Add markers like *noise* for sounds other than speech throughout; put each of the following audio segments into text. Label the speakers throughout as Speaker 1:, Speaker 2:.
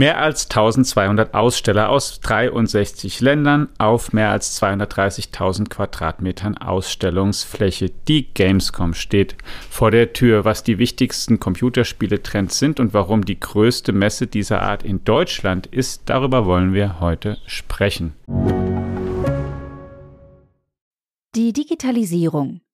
Speaker 1: Mehr als 1200 Aussteller aus 63 Ländern auf mehr als 230.000 Quadratmetern Ausstellungsfläche. Die Gamescom steht vor der Tür. Was die wichtigsten Computerspieletrends sind und warum die größte Messe dieser Art in Deutschland ist, darüber wollen wir heute sprechen.
Speaker 2: Die Digitalisierung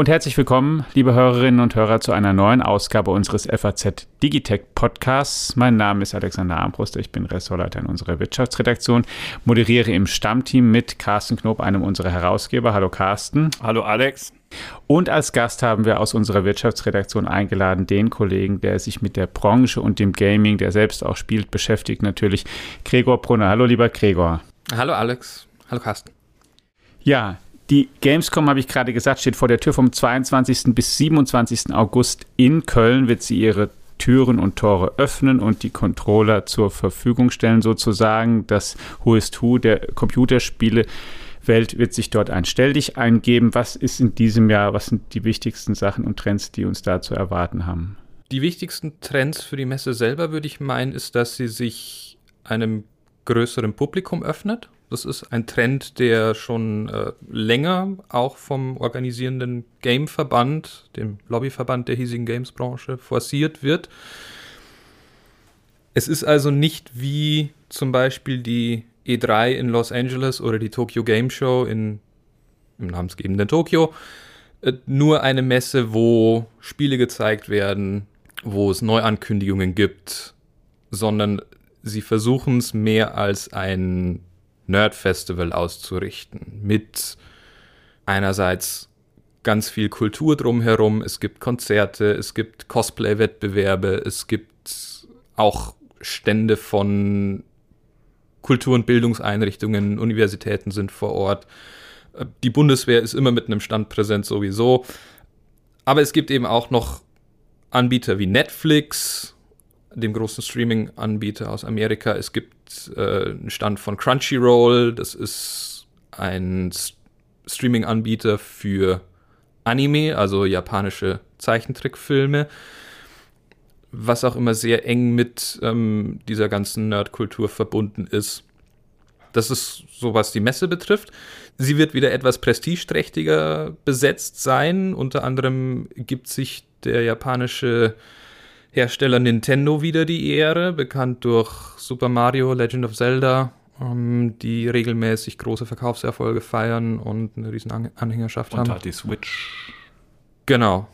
Speaker 1: Und herzlich willkommen, liebe Hörerinnen und Hörer, zu einer neuen Ausgabe unseres FAZ Digitech Podcasts. Mein Name ist Alexander Armbruster, ich bin Ressortleiter in unserer Wirtschaftsredaktion, moderiere im Stammteam mit Carsten Knob, einem unserer Herausgeber. Hallo Carsten.
Speaker 3: Hallo Alex.
Speaker 1: Und als Gast haben wir aus unserer Wirtschaftsredaktion eingeladen den Kollegen, der sich mit der Branche und dem Gaming, der selbst auch spielt, beschäftigt, natürlich Gregor Brunner. Hallo lieber Gregor.
Speaker 3: Hallo Alex. Hallo Carsten.
Speaker 1: Ja, die Gamescom, habe ich gerade gesagt, steht vor der Tür vom 22. bis 27. August in Köln, wird sie ihre Türen und Tore öffnen und die Controller zur Verfügung stellen, sozusagen. Das Who is Who der Computerspiele. Welt wird sich dort ein Stell dich eingeben. Was ist in diesem Jahr, was sind die wichtigsten Sachen und Trends, die uns da zu erwarten haben?
Speaker 3: Die wichtigsten Trends für die Messe selber, würde ich meinen, ist, dass sie sich einem größeren Publikum öffnet. Das ist ein Trend, der schon äh, länger auch vom organisierenden Game-Verband, dem Lobbyverband der hiesigen Games-Branche, forciert wird. Es ist also nicht wie zum Beispiel die E3 in Los Angeles oder die Tokyo Game Show in, im namensgebenden Tokio, äh, nur eine Messe, wo Spiele gezeigt werden, wo es Neuankündigungen gibt, sondern sie versuchen es mehr als ein Nerd-Festival auszurichten. Mit einerseits ganz viel Kultur drumherum. Es gibt Konzerte, es gibt Cosplay-Wettbewerbe, es gibt auch Stände von Kultur- und Bildungseinrichtungen, Universitäten sind vor Ort. Die Bundeswehr ist immer mit einem Stand präsent sowieso. Aber es gibt eben auch noch Anbieter wie Netflix, dem großen Streaming-Anbieter aus Amerika. Es gibt äh, einen Stand von Crunchyroll, das ist ein Streaming-Anbieter für Anime, also japanische Zeichentrickfilme, was auch immer sehr eng mit ähm, dieser ganzen Nerdkultur verbunden ist. Das ist so, was die Messe betrifft. Sie wird wieder etwas prestigeträchtiger besetzt sein. Unter anderem gibt sich der japanische Hersteller Nintendo wieder die Ehre, bekannt durch Super Mario, Legend of Zelda, ähm, die regelmäßig große Verkaufserfolge feiern und eine riesen Anhängerschaft und haben. Und
Speaker 1: hat die Switch.
Speaker 3: Genau,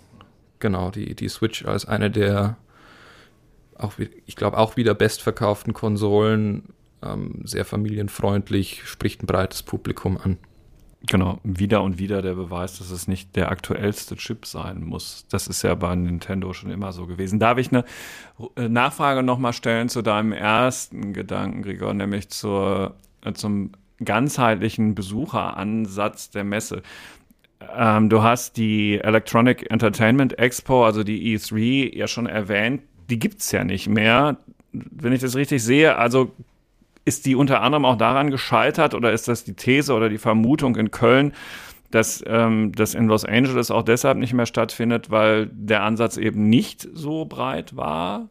Speaker 3: genau, die, die Switch als eine der, auch, ich glaube, auch wieder bestverkauften Konsolen, ähm, sehr familienfreundlich, spricht ein breites Publikum an.
Speaker 1: Genau, wieder und wieder der Beweis, dass es nicht der aktuellste Chip sein muss. Das ist ja bei Nintendo schon immer so gewesen. Darf ich eine äh, Nachfrage nochmal stellen zu deinem ersten Gedanken, Gregor, nämlich zur, äh, zum ganzheitlichen Besucheransatz der Messe? Ähm, du hast die Electronic Entertainment Expo, also die E3, ja schon erwähnt. Die gibt es ja nicht mehr. Wenn ich das richtig sehe, also ist die unter anderem auch daran gescheitert oder ist das die These oder die Vermutung in Köln, dass ähm, das in Los Angeles auch deshalb nicht mehr stattfindet, weil der Ansatz eben nicht so breit war?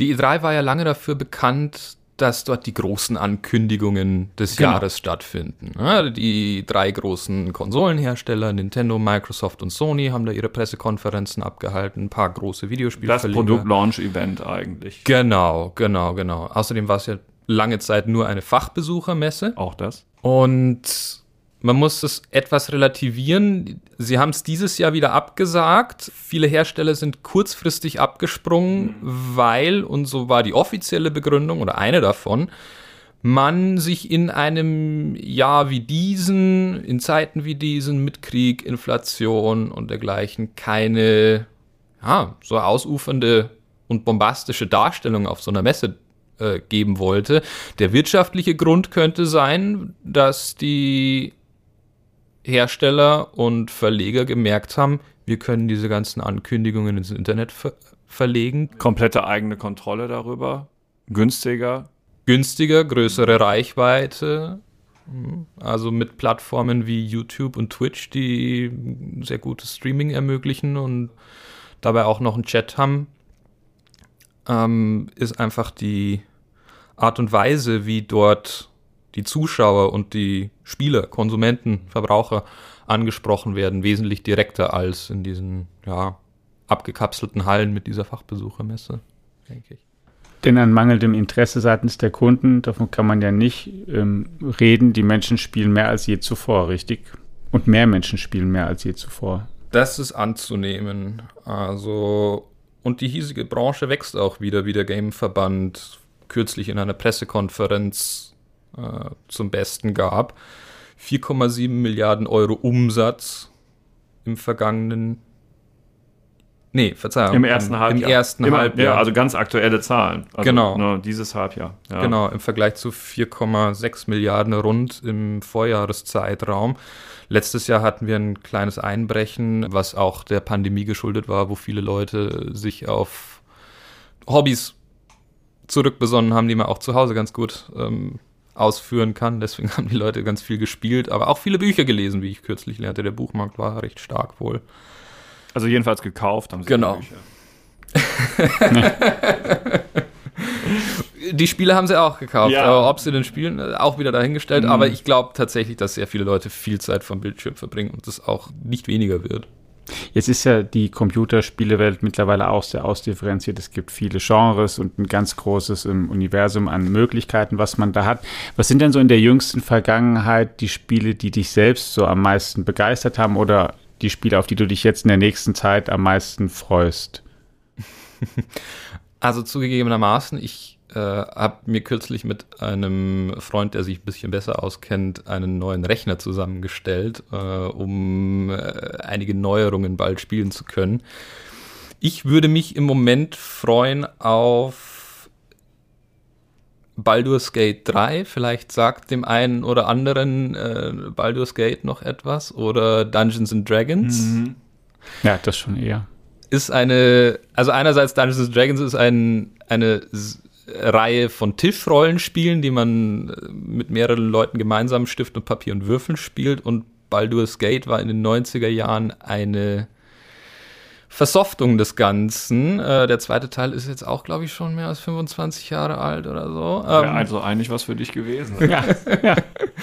Speaker 3: Die E3 war ja lange dafür bekannt, dass dort die großen Ankündigungen des genau. Jahres stattfinden. Ja, die drei großen Konsolenhersteller, Nintendo, Microsoft und Sony, haben da ihre Pressekonferenzen abgehalten, ein paar große Videospiele.
Speaker 1: Das Produkt-Launch-Event eigentlich.
Speaker 3: Genau, genau, genau. Außerdem war es ja lange Zeit nur eine Fachbesuchermesse.
Speaker 1: Auch das.
Speaker 3: Und man muss es etwas relativieren. Sie haben es dieses Jahr wieder abgesagt. Viele Hersteller sind kurzfristig abgesprungen, weil, und so war die offizielle Begründung oder eine davon, man sich in einem Jahr wie diesen, in Zeiten wie diesen mit Krieg, Inflation und dergleichen keine ja, so ausufernde und bombastische Darstellung auf so einer Messe äh, geben wollte. Der wirtschaftliche Grund könnte sein, dass die Hersteller und Verleger gemerkt haben, wir können diese ganzen Ankündigungen ins Internet ver verlegen.
Speaker 1: Komplette eigene Kontrolle darüber. Günstiger.
Speaker 3: Günstiger, größere Reichweite. Also mit Plattformen wie YouTube und Twitch, die sehr gutes Streaming ermöglichen und dabei auch noch einen Chat haben, ähm, ist einfach die Art und Weise, wie dort die Zuschauer und die Spieler, Konsumenten, Verbraucher angesprochen werden, wesentlich direkter als in diesen ja, abgekapselten Hallen mit dieser Fachbesuchermesse, denke ich.
Speaker 4: Denn an mangelndem Interesse seitens der Kunden, davon kann man ja nicht ähm, reden, die Menschen spielen mehr als je zuvor, richtig? Und mehr Menschen spielen mehr als je zuvor.
Speaker 3: Das ist anzunehmen. Also, und die hiesige Branche wächst auch wieder, wie der Gameverband kürzlich in einer Pressekonferenz äh, zum Besten gab. 4,7 Milliarden Euro Umsatz im vergangenen Nee, Verzeihung.
Speaker 1: Im ersten Halbjahr.
Speaker 3: Im ersten Im, Halbjahr.
Speaker 1: Ja, also ganz aktuelle Zahlen. Also,
Speaker 3: genau.
Speaker 1: Ne, dieses Halbjahr.
Speaker 3: Ja. Genau, im Vergleich zu 4,6 Milliarden rund im Vorjahreszeitraum. Letztes Jahr hatten wir ein kleines Einbrechen, was auch der Pandemie geschuldet war, wo viele Leute sich auf Hobbys zurückbesonnen haben, die man auch zu Hause ganz gut ähm, ausführen kann. Deswegen *laughs* haben die Leute ganz viel gespielt, aber auch viele Bücher gelesen, wie ich kürzlich lernte. Der Buchmarkt war recht stark wohl.
Speaker 1: Also jedenfalls gekauft haben sie
Speaker 3: genau. *laughs* die Spiele haben sie auch gekauft. Ja. Aber ob sie den spielen, äh, auch wieder dahingestellt. Mhm. Aber ich glaube tatsächlich, dass sehr viele Leute viel Zeit vom Bildschirm verbringen und das auch nicht weniger wird.
Speaker 4: Jetzt ist ja die Computerspielewelt mittlerweile auch sehr ausdifferenziert. Es gibt viele Genres und ein ganz großes um, Universum an Möglichkeiten, was man da hat. Was sind denn so in der jüngsten Vergangenheit die Spiele, die dich selbst so am meisten begeistert haben oder die Spiele, auf die du dich jetzt in der nächsten Zeit am meisten freust? *laughs*
Speaker 3: Also zugegebenermaßen, ich äh, habe mir kürzlich mit einem Freund, der sich ein bisschen besser auskennt, einen neuen Rechner zusammengestellt, äh, um äh, einige Neuerungen bald spielen zu können. Ich würde mich im Moment freuen auf Baldur's Gate 3. Vielleicht sagt dem einen oder anderen äh, Baldur's Gate noch etwas oder Dungeons and Dragons. Mhm.
Speaker 4: Ja, das schon eher.
Speaker 3: Ist eine, also einerseits Dungeons and Dragons ist ein, eine Reihe von Tischrollenspielen, die man äh, mit mehreren Leuten gemeinsam Stift und Papier und Würfeln spielt. Und Baldur's Gate war in den 90er Jahren eine Versoftung des Ganzen. Äh, der zweite Teil ist jetzt auch, glaube ich, schon mehr als 25 Jahre alt oder so.
Speaker 1: Ähm, also eigentlich was für dich gewesen. *laughs*
Speaker 3: ja, ja.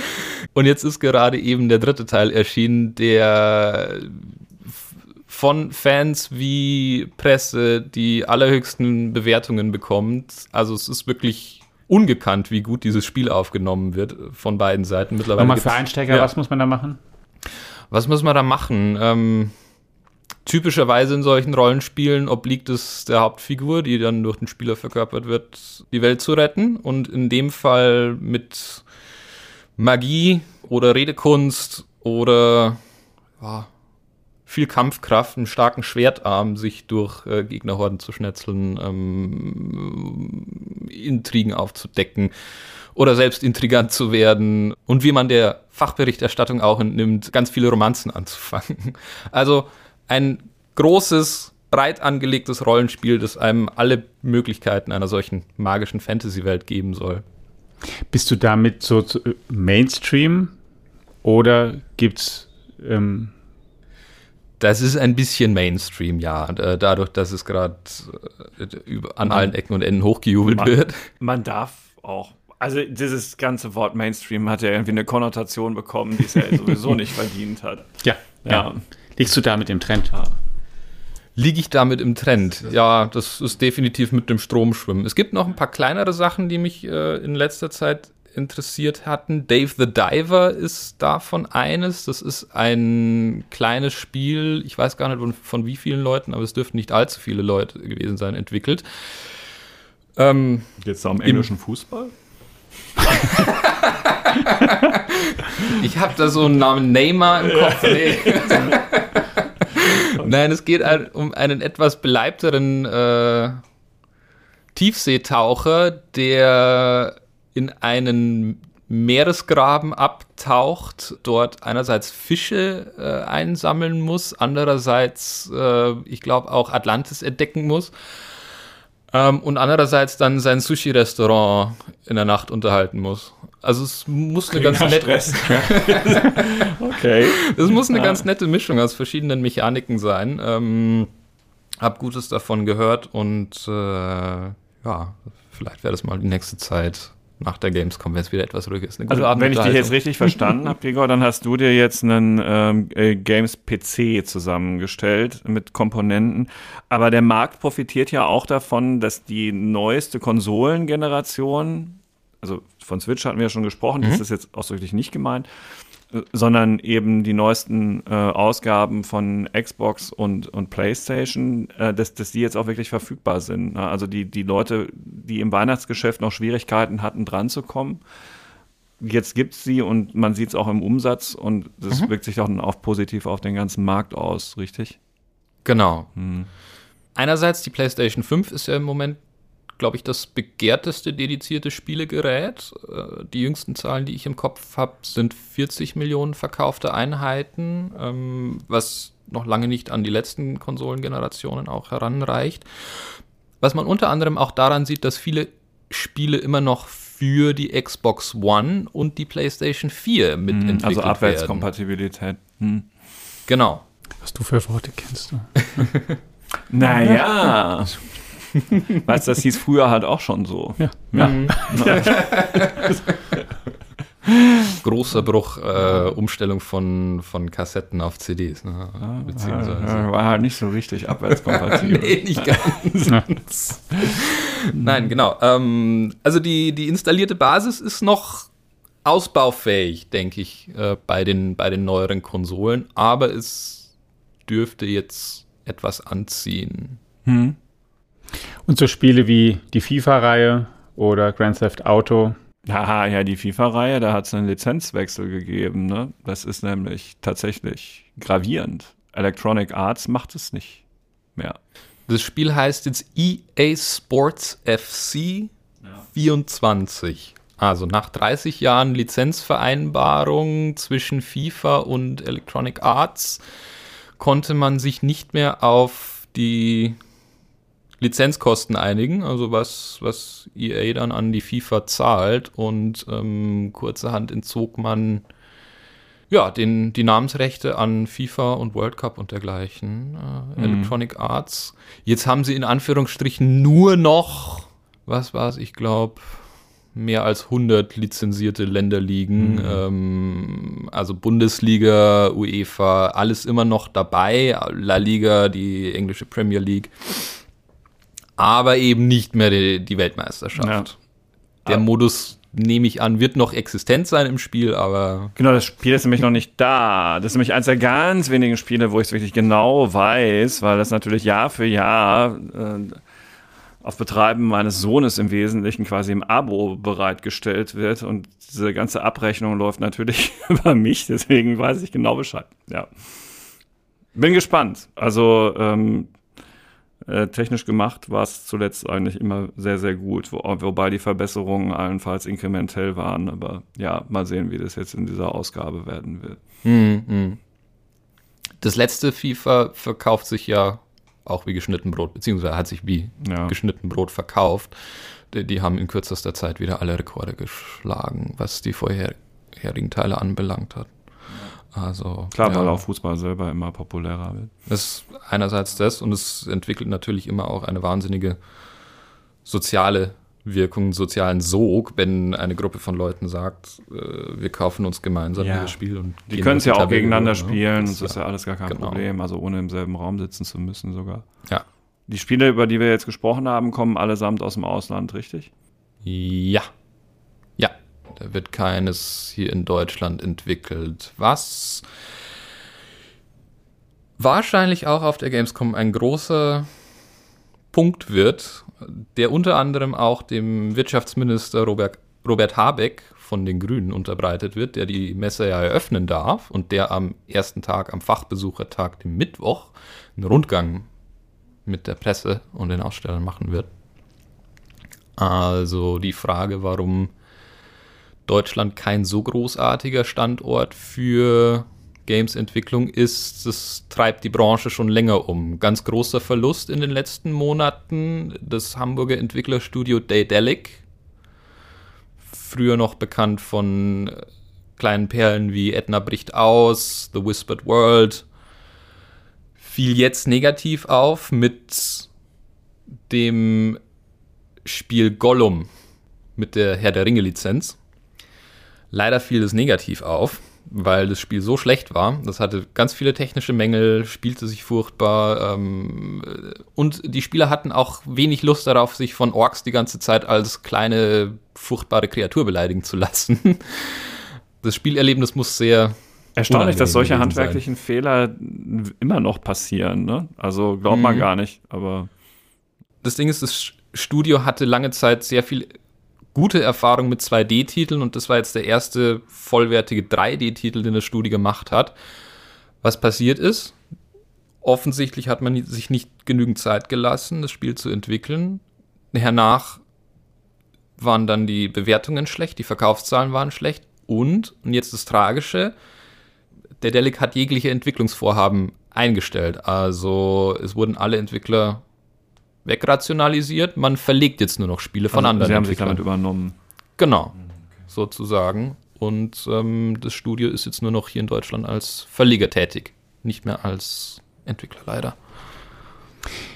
Speaker 3: *laughs* Und jetzt ist gerade eben der dritte Teil erschienen, der von Fans wie Presse die allerhöchsten Bewertungen bekommt. Also es ist wirklich ungekannt, wie gut dieses Spiel aufgenommen wird von beiden Seiten.
Speaker 4: Mittlerweile Nochmal für Einsteiger, ja. was muss man da machen?
Speaker 3: Was muss man da machen? Ähm, typischerweise in solchen Rollenspielen obliegt es der Hauptfigur, die dann durch den Spieler verkörpert wird, die Welt zu retten. Und in dem Fall mit Magie oder Redekunst oder ja, viel Kampfkraft, einen starken Schwertarm, sich durch äh, Gegnerhorden zu schnetzeln, ähm, Intrigen aufzudecken oder selbst intrigant zu werden und wie man der Fachberichterstattung auch entnimmt, ganz viele Romanzen anzufangen. *laughs* Also ein großes, breit angelegtes Rollenspiel, das einem alle Möglichkeiten einer solchen magischen Fantasy-Welt geben soll.
Speaker 4: Bist du damit so äh, Mainstream oder gibt's ähm
Speaker 3: das ist ein bisschen Mainstream, ja. Äh, dadurch, dass es gerade äh, an allen Ecken und Enden hochgejubelt
Speaker 1: man,
Speaker 3: wird.
Speaker 1: Man darf auch. Also dieses ganze Wort Mainstream hat ja irgendwie eine Konnotation bekommen, die es ja *laughs* sowieso nicht verdient hat.
Speaker 4: Ja, ja. ja. Liegst du da mit dem Trend? Ja.
Speaker 3: Liege ich damit im Trend? Ja, das ist definitiv mit dem Strom schwimmen. Es gibt noch ein paar kleinere Sachen, die mich äh, in letzter Zeit interessiert hatten. Dave the Diver ist davon eines. Das ist ein kleines Spiel, ich weiß gar nicht von, von wie vielen Leuten, aber es dürften nicht allzu viele Leute gewesen sein, entwickelt.
Speaker 1: Ähm, Jetzt am englischen Fußball? *laughs*
Speaker 3: ich habe da so einen Namen Neymar im Kopf. Nee. *laughs* Nein, es geht um einen etwas beleibteren äh, Tiefseetaucher, der in einen Meeresgraben abtaucht, dort einerseits Fische äh, einsammeln muss, andererseits, äh, ich glaube, auch Atlantis entdecken muss ähm, und andererseits dann sein Sushi-Restaurant in der Nacht unterhalten muss. Also es muss eine ganz nette *laughs* okay. Es muss eine ja. ganz nette Mischung aus verschiedenen Mechaniken sein. Ähm, hab Gutes davon gehört und äh, ja, vielleicht wäre das mal die nächste Zeit nach der Gamescom, wenn es wieder etwas ruhig ist.
Speaker 1: also, wenn ich dich jetzt richtig verstanden habe, Gregor, dann hast du dir jetzt einen ähm, äh, Games PC zusammengestellt mit Komponenten. Aber der Markt profitiert ja auch davon, dass die neueste Konsolengeneration, also von Switch hatten wir ja schon gesprochen, mhm. das ist jetzt ausdrücklich nicht gemeint, sondern eben die neuesten äh, Ausgaben von Xbox und, und PlayStation, äh, dass, dass die jetzt auch wirklich verfügbar sind. Ne? Also die, die Leute, die im Weihnachtsgeschäft noch Schwierigkeiten hatten, dran zu kommen, jetzt gibt es sie und man sieht es auch im Umsatz und das mhm. wirkt sich auch, auch positiv auf den ganzen Markt aus, richtig?
Speaker 3: Genau. Hm. Einerseits die PlayStation 5 ist ja im Moment glaube ich, das begehrteste dedizierte Spielegerät. Äh, die jüngsten Zahlen, die ich im Kopf habe, sind 40 Millionen verkaufte Einheiten, ähm, was noch lange nicht an die letzten Konsolengenerationen auch heranreicht. Was man unter anderem auch daran sieht, dass viele Spiele immer noch für die Xbox One und die PlayStation 4 mitentwickelt
Speaker 1: hm, also werden. Also Abwärtskompatibilität. Hm.
Speaker 3: Genau.
Speaker 4: Was du für Worte kennst du. *laughs*
Speaker 1: naja. *laughs* *laughs* weißt du, das hieß früher halt auch schon so. Ja. ja. Mhm. *laughs*
Speaker 3: Großer Bruch, äh, Umstellung von, von Kassetten auf CDs. Ne?
Speaker 1: Ah, Beziehungsweise. Ja, war halt nicht so richtig abwärtskompatibel. *laughs* nee, nicht ganz.
Speaker 3: Nein, genau. Ähm, also die, die installierte Basis ist noch ausbaufähig, denke ich, äh, bei, den, bei den neueren Konsolen, aber es dürfte jetzt etwas anziehen. Hm.
Speaker 4: Und so Spiele wie die FIFA-Reihe oder Grand Theft Auto.
Speaker 1: Haha, ja, die FIFA-Reihe, da hat es einen Lizenzwechsel gegeben. Ne? Das ist nämlich tatsächlich gravierend. Electronic Arts macht es nicht mehr.
Speaker 3: Das Spiel heißt jetzt EA Sports FC ja. 24. Also nach 30 Jahren Lizenzvereinbarung zwischen FIFA und Electronic Arts konnte man sich nicht mehr auf die Lizenzkosten einigen, also was, was EA dann an die FIFA zahlt und ähm, kurzerhand entzog man ja, den, die Namensrechte an FIFA und World Cup und dergleichen, äh, mhm. Electronic Arts. Jetzt haben sie in Anführungsstrichen nur noch, was war es, ich glaube, mehr als 100 lizenzierte Länder liegen. Mhm. Ähm, also Bundesliga, UEFA, alles immer noch dabei. La Liga, die englische Premier League aber eben nicht mehr die, die Weltmeisterschaft. Ja. Der aber Modus, nehme ich an, wird noch existent sein im Spiel, aber.
Speaker 1: Genau, das Spiel ist nämlich noch nicht da. Das ist nämlich eines der ganz wenigen Spiele, wo ich es wirklich genau weiß, weil das natürlich Jahr für Jahr äh, auf Betreiben meines Sohnes im Wesentlichen quasi im Abo bereitgestellt wird und diese ganze Abrechnung läuft natürlich *laughs* über mich, deswegen weiß ich genau Bescheid. Ja. Bin gespannt. Also ähm, äh, technisch gemacht war es zuletzt eigentlich immer sehr, sehr gut, wo, wobei die Verbesserungen allenfalls inkrementell waren. Aber ja, mal sehen, wie das jetzt in dieser Ausgabe werden wird. Mhm.
Speaker 3: Das letzte FIFA verkauft sich ja auch wie geschnitten Brot, beziehungsweise hat sich wie ja. geschnitten Brot verkauft. Die, die, haben in kürzester Zeit wieder alle Rekorde geschlagen, was die vorherigen Teile anbelangt hat. Also,
Speaker 1: Klar, ja. weil auch Fußball selber immer populärer wird.
Speaker 3: Das ist einerseits das und es entwickelt natürlich immer auch eine wahnsinnige soziale Wirkung, sozialen Sog, wenn eine Gruppe von Leuten sagt, äh, wir kaufen uns gemeinsam ja. dieses Spiel und
Speaker 1: die können es ja auch gegeneinander ne? spielen, das, das ist ja alles gar kein genau. Problem, also ohne im selben Raum sitzen zu müssen sogar.
Speaker 3: Ja.
Speaker 1: Die Spiele, über die wir jetzt gesprochen haben, kommen allesamt aus dem Ausland, richtig?
Speaker 3: Ja. Da wird keines hier in Deutschland entwickelt. Was wahrscheinlich auch auf der Gamescom ein großer Punkt wird, der unter anderem auch dem Wirtschaftsminister Robert, Robert Habeck von den Grünen unterbreitet wird, der die Messe ja eröffnen darf und der am ersten Tag, am Fachbesuchertag, dem Mittwoch, einen Rundgang mit der Presse und den Ausstellern machen wird. Also die Frage, warum Deutschland kein so großartiger Standort für Games-Entwicklung ist, das treibt die Branche schon länger um. Ganz großer Verlust in den letzten Monaten. Das Hamburger Entwicklerstudio Daedalic, früher noch bekannt von kleinen Perlen wie Edna bricht aus, The Whispered World, fiel jetzt negativ auf mit dem Spiel Gollum mit der Herr der Ringe Lizenz. Leider fiel es negativ auf, weil das Spiel so schlecht war. Das hatte ganz viele technische Mängel, spielte sich furchtbar ähm, und die Spieler hatten auch wenig Lust darauf, sich von Orks die ganze Zeit als kleine furchtbare Kreatur beleidigen zu lassen. *laughs* Das Spielerlebnis muss sehr
Speaker 1: Erstaunlich, dass solche handwerklichen sein. Fehler immer noch passieren. Ne? Also glaubt man mhm. gar nicht, aber.
Speaker 3: Das Ding ist, das Studio hatte lange Zeit sehr viel gute Erfahrung mit 2D-Titeln und das war jetzt der erste vollwertige 3D-Titel, den das Studio gemacht hat. Was passiert ist, offensichtlich hat man sich nicht genügend Zeit gelassen, das Spiel zu entwickeln. Hernach waren dann die Bewertungen schlecht, die Verkaufszahlen waren schlecht und, und jetzt das Tragische, der Delic hat jegliche Entwicklungsvorhaben eingestellt. Also es wurden alle Entwickler wegrationalisiert. Man verlegt jetzt nur noch Spiele von also, anderen.
Speaker 1: Sie haben sich damit übernommen.
Speaker 3: Genau, sozusagen. Und ähm, das Studio ist jetzt nur noch hier in Deutschland als Verleger tätig, nicht mehr als Entwickler leider.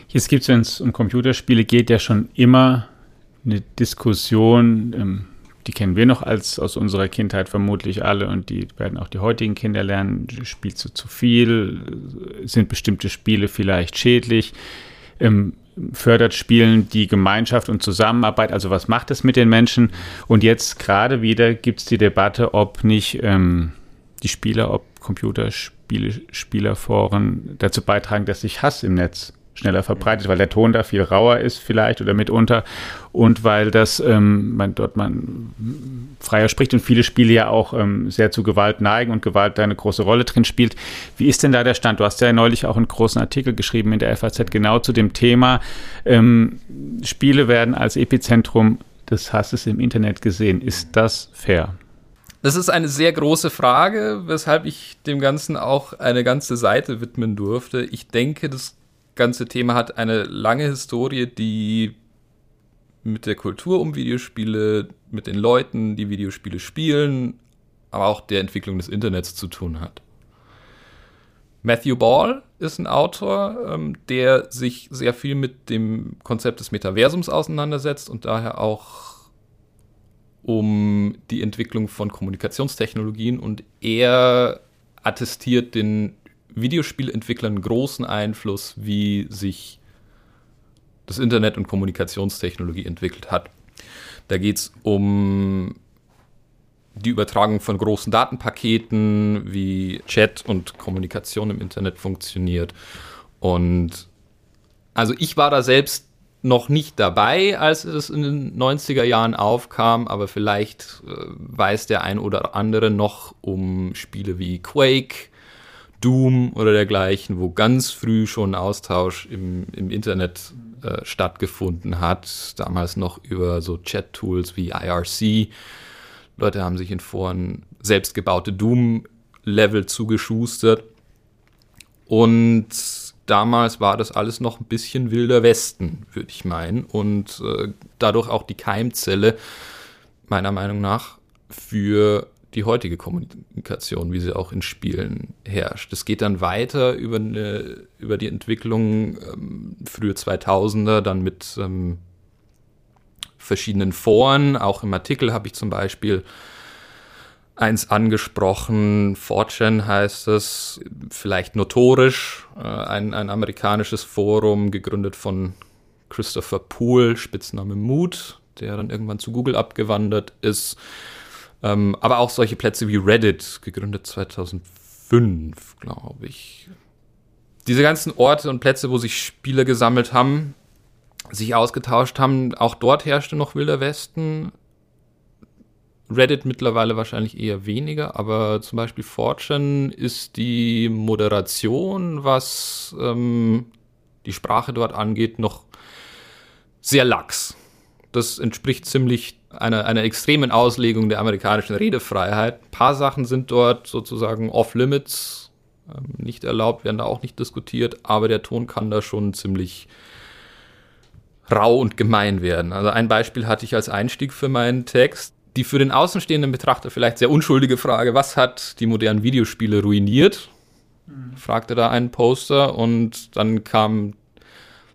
Speaker 4: Jetzt gibt es, wenn es um Computerspiele geht, ja schon immer eine Diskussion, ähm, die kennen wir noch als aus unserer Kindheit vermutlich alle und die werden auch die heutigen Kinder lernen. Spielst du zu viel? Sind bestimmte Spiele vielleicht schädlich? Ähm, fördert Spielen die Gemeinschaft und Zusammenarbeit? Also was macht es mit den Menschen? Und jetzt gerade wieder gibt es die Debatte, ob nicht ähm, die Spieler, ob Computerspiele, Spielerforen dazu beitragen, dass sich Hass im Netz schneller verbreitet, weil der Ton da viel rauer ist vielleicht oder mitunter und weil das ähm, man dort man freier spricht und viele Spiele ja auch ähm, sehr zu Gewalt neigen und Gewalt da eine große Rolle drin spielt. Wie ist denn da der Stand? Du hast ja neulich auch einen großen Artikel geschrieben in der FAZ genau zu dem Thema. Ähm, Spiele werden als Epizentrum des Hasses im Internet gesehen. Ist das fair?
Speaker 3: Das ist eine sehr große Frage, weshalb ich dem Ganzen auch eine ganze Seite widmen durfte. Ich denke, das ganze Thema hat eine lange Historie, die mit der Kultur um Videospiele, mit den Leuten, die Videospiele spielen, aber auch der Entwicklung des Internets zu tun hat. Matthew Ball ist ein Autor, ähm, der sich sehr viel mit dem Konzept des Metaversums auseinandersetzt und daher auch um die Entwicklung von Kommunikationstechnologien und er attestiert den Videospielentwicklern großen Einfluss, wie sich das Internet und Kommunikationstechnologie entwickelt hat. Da geht es um die Übertragung von großen Datenpaketen, wie Chat und Kommunikation im Internet funktioniert. Und also ich war da selbst noch nicht dabei, als es in den 90er Jahren aufkam, aber vielleicht äh, weiß der ein oder andere noch um Spiele wie Quake, Doom oder dergleichen, wo ganz früh schon Austausch im, im Internet äh, stattgefunden hat. Damals noch über so Chat-Tools wie IRC. Leute haben sich in Foren selbstgebaute Doom-Level zugeschustert. Und damals war das alles noch ein bisschen wilder Westen, würde ich meinen. Und äh, dadurch auch die Keimzelle, meiner Meinung nach, für die heutige Kommunikation, wie sie auch in Spielen herrscht. Es geht dann weiter über, eine, über die Entwicklung ähm, frühe 2000er, dann mit ähm, verschiedenen Foren. Auch im Artikel habe ich zum Beispiel eins angesprochen, 4chan heißt es, vielleicht notorisch, äh, ein, ein amerikanisches Forum, gegründet von Christopher Poole, Spitzname Mood, der dann irgendwann zu Google abgewandert ist ähm, aber auch solche Plätze wie Reddit, gegründet 2005, glaube ich. Diese ganzen Orte und Plätze, wo sich Spieler gesammelt haben, sich ausgetauscht haben, auch dort herrschte noch Wilder Westen. Reddit mittlerweile wahrscheinlich eher weniger, aber zum Beispiel Fortune ist die Moderation, was ähm, die Sprache dort angeht, noch sehr lax. Das entspricht ziemlich einer, einer extremen Auslegung der amerikanischen Redefreiheit. Ein paar Sachen sind dort sozusagen off-limits, ähm, nicht erlaubt, werden da auch nicht diskutiert, aber der Ton kann da schon ziemlich rau und gemein werden. Also ein Beispiel hatte ich als Einstieg für meinen Text. Die für den außenstehenden Betrachter vielleicht sehr unschuldige Frage, was hat die modernen Videospiele ruiniert? Mhm. fragte da ein Poster und dann kam,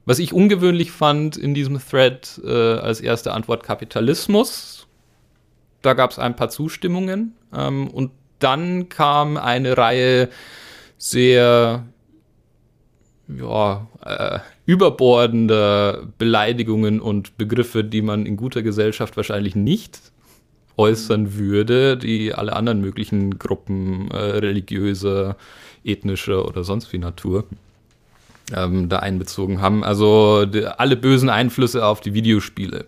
Speaker 3: was ich ungewöhnlich fand in diesem Thread äh, als erste Antwort Kapitalismus. Da gab es ein paar Zustimmungen ähm, und dann kam eine Reihe sehr ja, äh, überbordender Beleidigungen und Begriffe, die man in guter Gesellschaft wahrscheinlich nicht äußern würde, die alle anderen möglichen Gruppen äh, religiöser, ethnischer oder sonst wie Natur ähm, da einbezogen haben. Also die, alle bösen Einflüsse auf die Videospiele.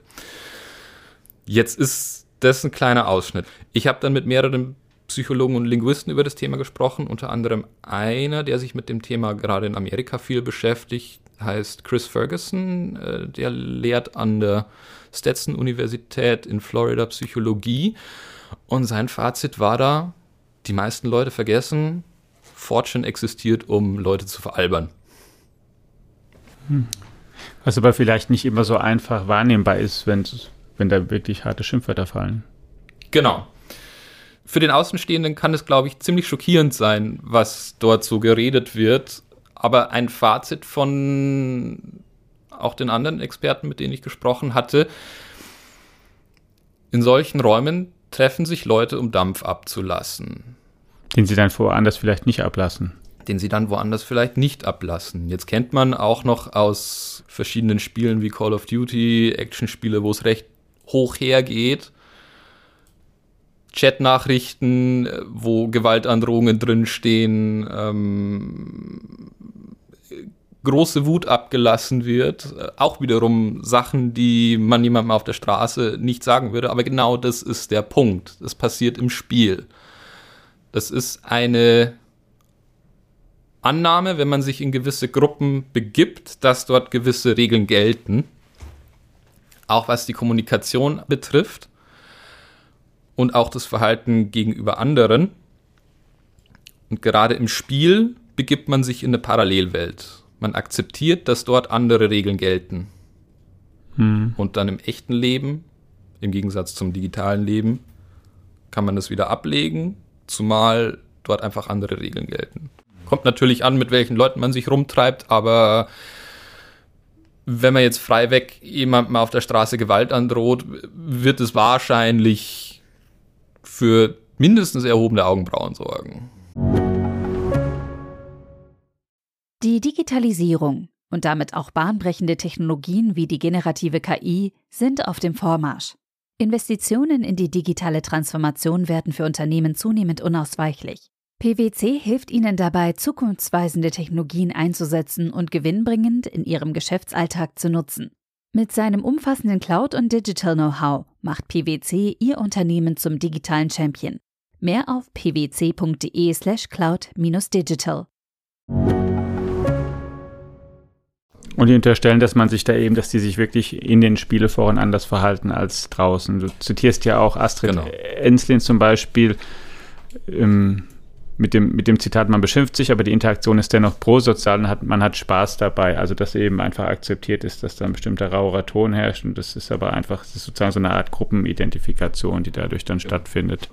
Speaker 3: Jetzt ist das ein kleiner Ausschnitt. Ich habe dann mit mehreren Psychologen und Linguisten über das Thema gesprochen, unter anderem einer, der sich mit dem Thema gerade in Amerika viel beschäftigt, heißt Chris Ferguson, äh, der lehrt an der Stetson-Universität in Florida Psychologie. Und sein Fazit war da, die meisten Leute vergessen, Fortune existiert, um Leute zu veralbern.
Speaker 4: Was aber vielleicht nicht immer so einfach wahrnehmbar ist, wenn, wenn da wirklich harte Schimpfwörter fallen.
Speaker 3: Genau. Für den Außenstehenden kann es, glaube ich, ziemlich schockierend sein, was dort so geredet wird. Aber ein Fazit von auch den anderen Experten, mit denen ich gesprochen hatte, in solchen Räumen treffen sich Leute, um Dampf abzulassen.
Speaker 4: Den sie dann woanders vielleicht nicht ablassen.
Speaker 3: Den sie dann woanders vielleicht nicht ablassen. Jetzt kennt man auch noch aus verschiedenen Spielen wie Call of Duty, Actionspiele, wo es recht hoch hergeht. Chat-Nachrichten, wo Gewaltandrohungen drinstehen, ähm, große Wut abgelassen wird. Äh, auch wiederum Sachen, die man jemandem auf der Straße nicht sagen würde. Aber genau das ist der Punkt. Das passiert im Spiel. Das ist eine Annahme, wenn man sich in gewisse Gruppen begibt, dass dort gewisse Regeln gelten. Auch was die Kommunikation betrifft und auch das Verhalten gegenüber anderen. Und gerade im Spiel begibt man sich in eine Parallelwelt. Man akzeptiert, dass dort andere Regeln gelten. Hm. Und dann im echten Leben, im Gegensatz zum digitalen Leben, kann man das wieder ablegen, zumal dort einfach andere Regeln gelten. Kommt natürlich an, mit welchen Leuten man sich rumtreibt, aber wenn man jetzt freiweg jemandem auf der Straße Gewalt androht, wird es wahrscheinlich für mindestens erhobene Augenbrauen sorgen.
Speaker 2: Die Digitalisierung und damit auch bahnbrechende Technologien wie die generative KI sind auf dem Vormarsch. Investitionen in die digitale Transformation werden für Unternehmen zunehmend unausweichlich. PwC hilft ihnen dabei, zukunftsweisende Technologien einzusetzen und gewinnbringend in ihrem Geschäftsalltag zu nutzen. Mit seinem umfassenden Cloud- und Digital-Know-how macht PwC ihr Unternehmen zum digitalen Champion. Mehr auf pwc.de/slash cloud-digital.
Speaker 4: Und die unterstellen, dass man sich da eben, dass die sich wirklich in den Spieleforen anders verhalten als draußen. Du zitierst ja auch Astrid genau. Enslin zum Beispiel ähm, mit, dem, mit dem Zitat, man beschimpft sich, aber die Interaktion ist dennoch prosozial und hat, man hat Spaß dabei. Also dass eben einfach akzeptiert ist, dass da ein bestimmter rauerer Ton herrscht und das ist aber einfach, das ist sozusagen so eine Art Gruppenidentifikation, die dadurch dann stattfindet.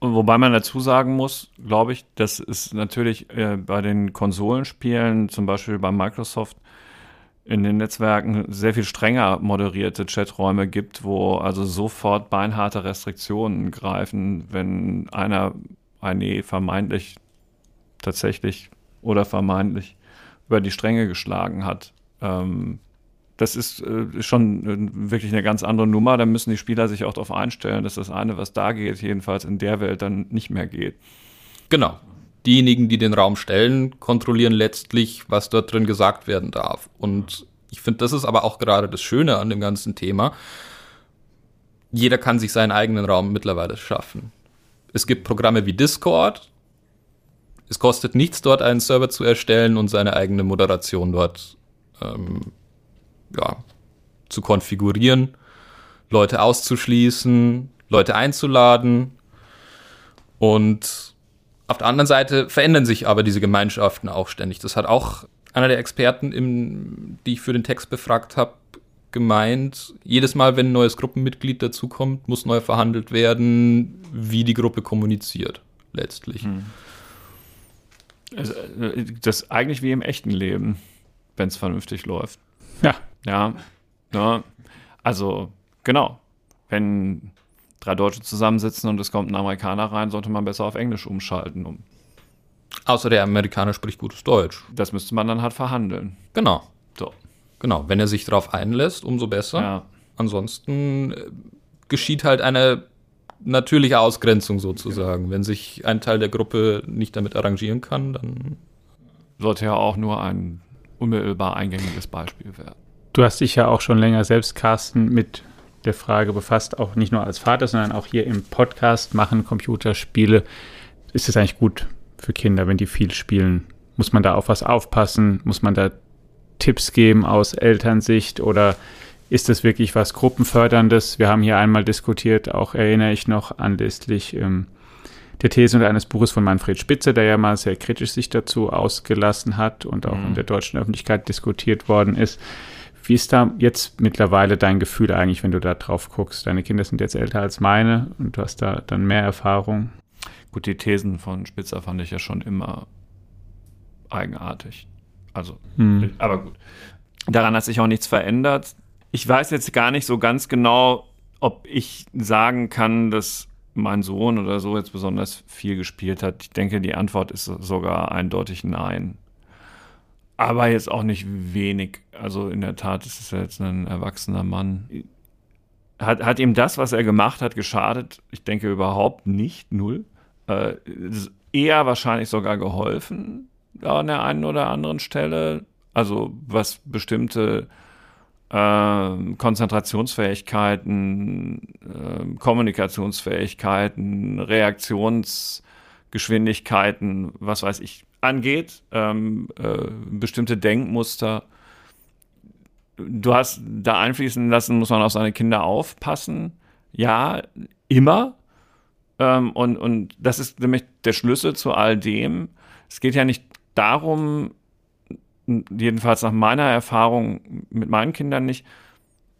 Speaker 1: Wobei man dazu sagen muss, glaube ich, dass es natürlich äh, bei den Konsolenspielen, zum Beispiel bei Microsoft, in den Netzwerken sehr viel strenger moderierte Chaträume gibt, wo also sofort beinharte Restriktionen greifen, wenn einer eine vermeintlich tatsächlich oder vermeintlich über die Stränge geschlagen hat. Ähm, das ist äh, schon äh, wirklich eine ganz andere Nummer. Da müssen die Spieler sich auch darauf einstellen, dass das eine, was da geht, jedenfalls in der Welt dann nicht mehr geht.
Speaker 3: Genau diejenigen, die den Raum stellen, kontrollieren letztlich, was dort drin gesagt werden darf. Und ich finde, das ist aber auch gerade das Schöne an dem ganzen Thema. jeder kann sich seinen eigenen Raum mittlerweile schaffen. Es gibt Programme wie Discord. Es kostet nichts, dort einen Server zu erstellen und seine eigene Moderation dort ähm, ja, zu konfigurieren, Leute auszuschließen, Leute einzuladen. Und auf der anderen Seite verändern sich aber diese Gemeinschaften auch ständig. Das hat auch einer der Experten, im, die ich für den Text befragt habe, gemeint, jedes Mal, wenn ein neues Gruppenmitglied dazukommt, muss neu verhandelt werden, wie die Gruppe kommuniziert, letztlich. Hm.
Speaker 1: Also, äh, das ist eigentlich wie im echten Leben, wenn es vernünftig läuft.
Speaker 4: Ja.
Speaker 1: Ja. ja. Also, genau. Wenn drei Deutsche zusammensitzen und es kommt ein Amerikaner rein, sollte man besser auf Englisch umschalten. Um
Speaker 3: Außer der Amerikaner spricht gutes Deutsch.
Speaker 1: Das müsste man dann halt verhandeln.
Speaker 3: Genau. Genau. Wenn er sich darauf einlässt, umso besser.
Speaker 1: Ja.
Speaker 3: Ansonsten äh, geschieht halt eine natürliche Ausgrenzung sozusagen. Wenn sich ein Teil der Gruppe nicht damit arrangieren kann, dann.
Speaker 1: Sollte ja auch nur ein unmittelbar eingängiges Beispiel werden.
Speaker 4: Du hast dich ja auch schon länger selbst, Carsten, mit der Frage befasst, auch nicht nur als Vater, sondern auch hier im Podcast machen Computerspiele. Ist es eigentlich gut für Kinder, wenn die viel spielen? Muss man da auf was aufpassen? Muss man da Tipps geben aus Elternsicht oder ist das wirklich was Gruppenförderndes? Wir haben hier einmal diskutiert, auch erinnere ich noch anlässlich ähm, der These eines Buches von Manfred Spitze, der ja mal sehr kritisch sich dazu ausgelassen hat und auch mhm. in der deutschen Öffentlichkeit diskutiert worden ist. Wie ist da jetzt mittlerweile dein Gefühl eigentlich, wenn du da drauf guckst? Deine Kinder sind jetzt älter als meine und du hast da dann mehr Erfahrung.
Speaker 1: Gut, die Thesen von Spitzer fand ich ja schon immer eigenartig. Also, hm. aber gut. Daran hat sich auch nichts verändert. Ich weiß jetzt gar nicht so ganz genau, ob ich sagen kann, dass mein Sohn oder so jetzt besonders viel gespielt hat. Ich denke, die Antwort ist sogar eindeutig nein. Aber jetzt auch nicht wenig. Also in der Tat ist es ja jetzt ein erwachsener Mann. Hat, hat ihm das, was er gemacht hat, geschadet? Ich denke überhaupt nicht, null. Äh, eher wahrscheinlich sogar geholfen an der einen oder anderen Stelle. Also was bestimmte äh, Konzentrationsfähigkeiten, äh, Kommunikationsfähigkeiten, Reaktionsgeschwindigkeiten, was weiß ich, angeht, ähm, äh, bestimmte Denkmuster. Du hast da einfließen lassen, muss man auf seine Kinder aufpassen. Ja, immer. Ähm, und, und das ist nämlich der Schlüssel zu all dem. Es geht ja nicht darum, jedenfalls nach meiner Erfahrung mit meinen Kindern nicht,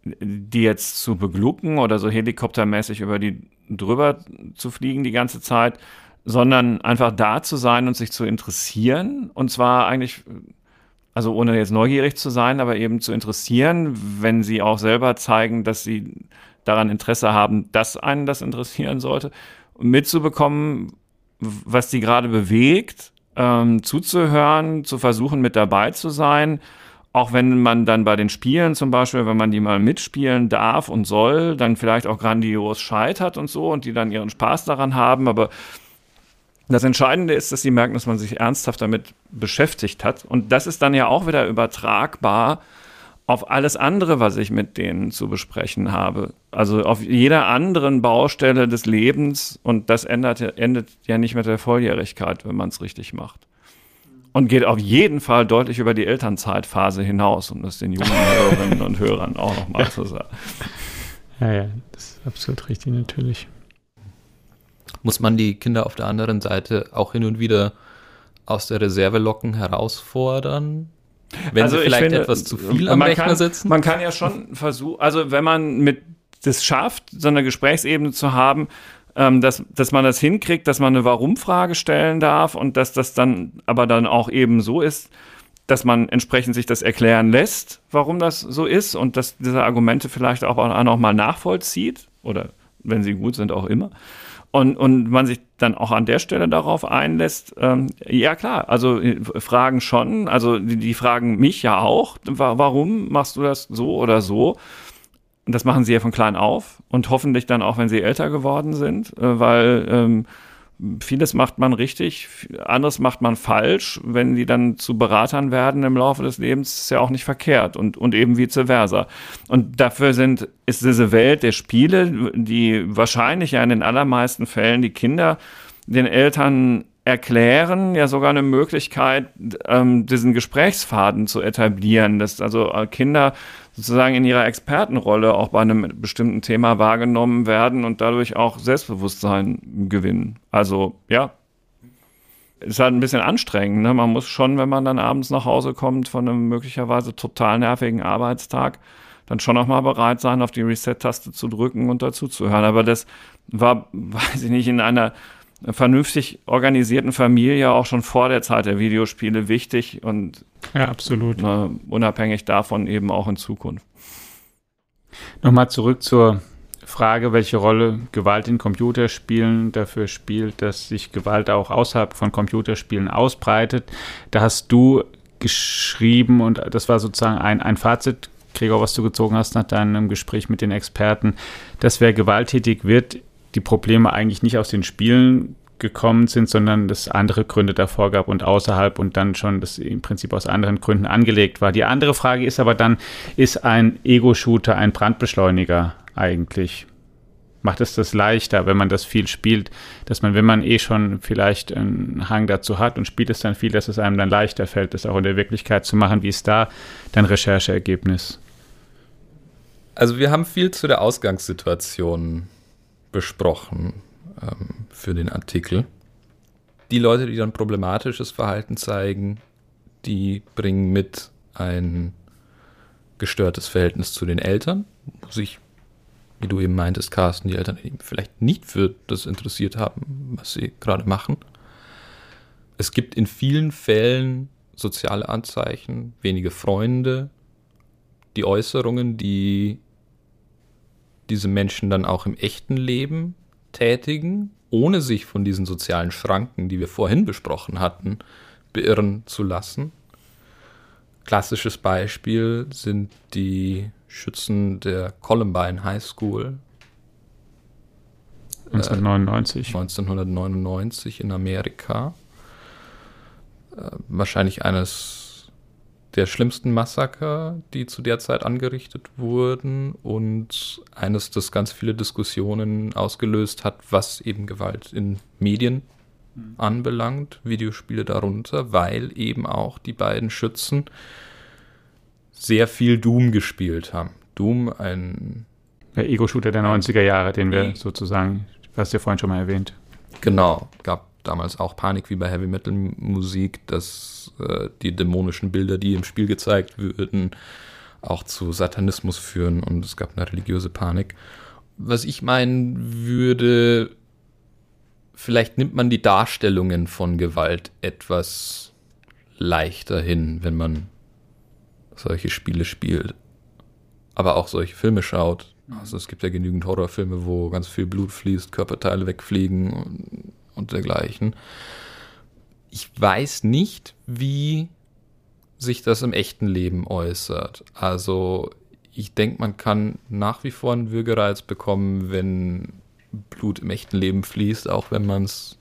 Speaker 1: die jetzt zu beglucken oder so helikoptermäßig über die drüber zu fliegen die ganze Zeit, sondern einfach da zu sein und sich zu interessieren. Und zwar eigentlich, also ohne jetzt neugierig zu sein, aber eben zu interessieren, wenn sie auch selber zeigen, dass sie daran Interesse haben, dass einen das interessieren sollte. Mitzubekommen, was die gerade bewegt ähm, zuzuhören, zu versuchen, mit dabei zu sein. Auch wenn man dann bei den Spielen zum Beispiel, wenn man die mal mitspielen darf und soll, dann vielleicht auch grandios scheitert und so und die dann ihren Spaß daran haben. Aber das Entscheidende ist, dass sie merken, dass man sich ernsthaft damit beschäftigt hat. Und das ist dann ja auch wieder übertragbar auf alles andere, was ich mit denen zu besprechen habe. Also auf jeder anderen Baustelle des Lebens und das ändert, endet ja nicht mit der Volljährigkeit, wenn man es richtig macht. Und geht auf jeden Fall deutlich über die Elternzeitphase hinaus, um das den jungen *laughs* Hörerinnen und Hörern auch nochmal zu sagen.
Speaker 4: Ja, ja, das ist absolut richtig natürlich.
Speaker 3: Muss man die Kinder auf der anderen Seite auch hin und wieder aus der Reserve locken, herausfordern? Wenn also sie vielleicht finde, etwas zu viel am Rechner
Speaker 1: kann,
Speaker 3: sitzen?
Speaker 1: Man kann ja schon versuchen, also wenn man mit das schafft, so eine Gesprächsebene zu haben, ähm, dass, dass man das hinkriegt, dass man eine Warum-Frage stellen darf und dass das dann aber dann auch eben so ist, dass man entsprechend sich das erklären lässt, warum das so ist und dass diese Argumente vielleicht auch, auch mal nachvollzieht oder wenn sie gut sind, auch immer und, und man sich dann auch an der Stelle darauf einlässt, ähm, ja klar, also äh, Fragen schon, also die, die fragen mich ja auch, warum machst du das so oder so? Und das machen sie ja von klein auf und hoffentlich dann auch, wenn sie älter geworden sind, äh, weil ähm, vieles macht man richtig, anderes macht man falsch. Wenn die dann zu Beratern werden im Laufe des Lebens, ist ja auch nicht verkehrt und, und eben vice versa. Und dafür sind, ist diese Welt der Spiele, die wahrscheinlich ja in den allermeisten Fällen die Kinder den Eltern erklären, ja sogar eine Möglichkeit, ähm, diesen Gesprächsfaden zu etablieren, dass also äh, Kinder sozusagen in ihrer Expertenrolle auch bei einem bestimmten Thema wahrgenommen werden und dadurch auch Selbstbewusstsein gewinnen. Also ja, ist halt ein bisschen anstrengend. Ne? Man muss schon, wenn man dann abends nach Hause kommt von einem möglicherweise total nervigen Arbeitstag, dann schon auch mal bereit sein, auf die Reset-Taste zu drücken und dazuzuhören. Aber das war, *laughs* weiß ich nicht, in einer vernünftig organisierten Familie auch schon vor der Zeit der Videospiele wichtig und
Speaker 4: ja, absolut.
Speaker 1: Uh, unabhängig davon eben auch in Zukunft.
Speaker 4: Nochmal zurück zur Frage, welche Rolle Gewalt in Computerspielen dafür spielt, dass sich Gewalt auch außerhalb von Computerspielen ausbreitet. Da hast du geschrieben und das war sozusagen ein, ein Fazit, Gregor, was du gezogen hast nach deinem Gespräch mit den Experten, dass wer gewalttätig wird, die Probleme eigentlich nicht aus den Spielen gekommen sind, sondern dass andere Gründe davor gab und außerhalb und dann schon das im Prinzip aus anderen Gründen angelegt war. Die andere Frage ist aber dann, ist ein Ego-Shooter ein Brandbeschleuniger eigentlich? Macht es das leichter, wenn man das viel spielt, dass man, wenn man eh schon vielleicht einen Hang dazu hat und spielt es dann viel, dass es einem dann leichter fällt, das auch in der Wirklichkeit zu machen? Wie ist da dein Rechercheergebnis?
Speaker 3: Also wir haben viel zu der Ausgangssituation besprochen ähm, für den Artikel. Die Leute, die dann problematisches Verhalten zeigen, die bringen mit ein gestörtes Verhältnis zu den Eltern, wo sich, wie du eben meintest, Carsten, die Eltern eben vielleicht nicht für das interessiert haben, was sie gerade machen. Es gibt in vielen Fällen soziale Anzeichen, wenige Freunde, die Äußerungen, die diese Menschen dann auch im echten Leben tätigen, ohne sich von diesen sozialen Schranken, die wir vorhin besprochen hatten, beirren zu lassen. Klassisches Beispiel sind die Schützen der Columbine High School.
Speaker 4: 1999.
Speaker 3: Äh, 1999 in Amerika. Äh, wahrscheinlich eines der schlimmsten Massaker, die zu der Zeit angerichtet wurden und eines, das ganz viele Diskussionen ausgelöst hat, was eben Gewalt in Medien mhm. anbelangt, Videospiele darunter, weil eben auch die beiden Schützen sehr viel Doom gespielt haben. Doom, ein
Speaker 4: der Ego-Shooter der 90er Jahre, den wir sozusagen, was ja vorhin schon mal erwähnt.
Speaker 3: Genau, gab damals auch Panik wie bei Heavy Metal Musik, dass äh, die dämonischen Bilder, die im Spiel gezeigt würden, auch zu Satanismus führen und es gab eine religiöse Panik. Was ich meinen würde, vielleicht nimmt man die Darstellungen von Gewalt etwas leichter hin, wenn man solche Spiele spielt. Aber auch solche Filme schaut. Also es gibt ja genügend Horrorfilme, wo ganz viel Blut fließt, Körperteile wegfliegen und dergleichen. Ich weiß nicht, wie sich das im echten Leben äußert. Also ich denke, man kann nach wie vor einen Würgereiz bekommen, wenn Blut im echten Leben fließt, auch wenn man es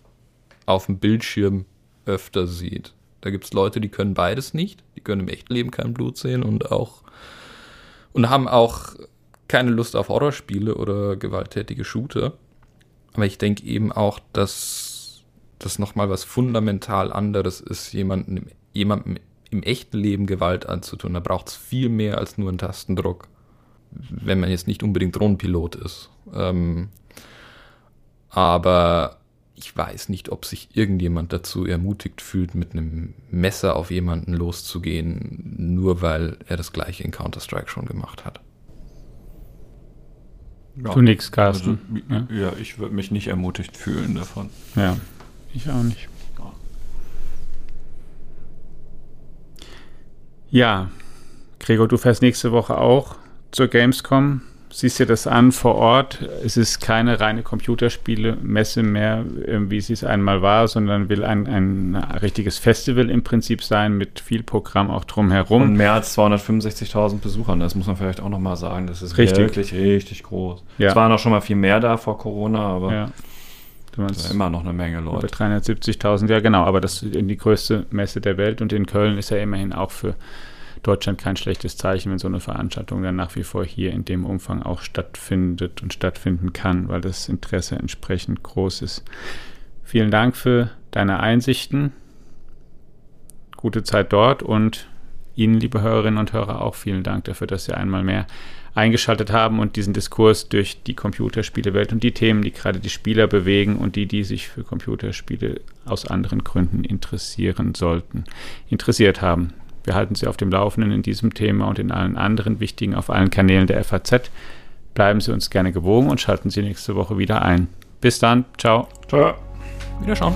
Speaker 3: auf dem Bildschirm öfter sieht. Da gibt es Leute, die können beides nicht. Die können im echten Leben kein Blut sehen und auch und haben auch keine Lust auf Horrorspiele oder gewalttätige Shooter. Aber ich denke eben auch, dass das nochmal was fundamental anderes ist, jemanden, jemandem im echten Leben Gewalt anzutun. Da braucht es viel mehr als nur einen Tastendruck, wenn man jetzt nicht unbedingt Drohnenpilot ist. Ähm, aber ich weiß nicht, ob sich irgendjemand dazu ermutigt fühlt, mit einem Messer auf jemanden loszugehen, nur weil er das gleiche in Counter-Strike schon gemacht hat.
Speaker 4: Ja. Du nix, Carsten.
Speaker 1: Also, ja. ja, ich würde mich nicht ermutigt fühlen davon.
Speaker 4: Ja, ich auch nicht. Ja, Gregor, du fährst nächste Woche auch zur Gamescom siehst dir das an vor Ort. Es ist keine reine Computerspiele-Messe mehr, wie sie es einmal war, sondern will ein, ein richtiges Festival im Prinzip sein mit viel Programm auch drumherum. Und
Speaker 1: mehr als 265.000 Besuchern, das muss man vielleicht auch nochmal sagen. Das ist richtig. wirklich richtig groß. Ja. Es waren auch schon mal viel mehr da vor Corona, aber.
Speaker 4: Ja.
Speaker 1: Das ist immer noch eine Menge Leute.
Speaker 4: 370.000, ja genau, aber das ist die größte Messe der Welt und in Köln ist ja immerhin auch für Deutschland kein schlechtes Zeichen, wenn so eine Veranstaltung dann nach wie vor hier in dem Umfang auch stattfindet und stattfinden kann, weil das Interesse entsprechend groß ist. Vielen Dank für deine Einsichten. Gute Zeit dort und Ihnen, liebe Hörerinnen und Hörer, auch vielen Dank dafür, dass Sie einmal mehr eingeschaltet haben und diesen Diskurs durch die Computerspielewelt und die Themen, die gerade die Spieler bewegen und die, die sich für Computerspiele aus anderen Gründen interessieren sollten, interessiert haben. Wir halten Sie auf dem Laufenden in diesem Thema und in allen anderen wichtigen auf allen Kanälen der FAZ. Bleiben Sie uns gerne gewogen und schalten Sie nächste Woche wieder ein. Bis dann. Ciao.
Speaker 1: Ciao. Wiederschauen.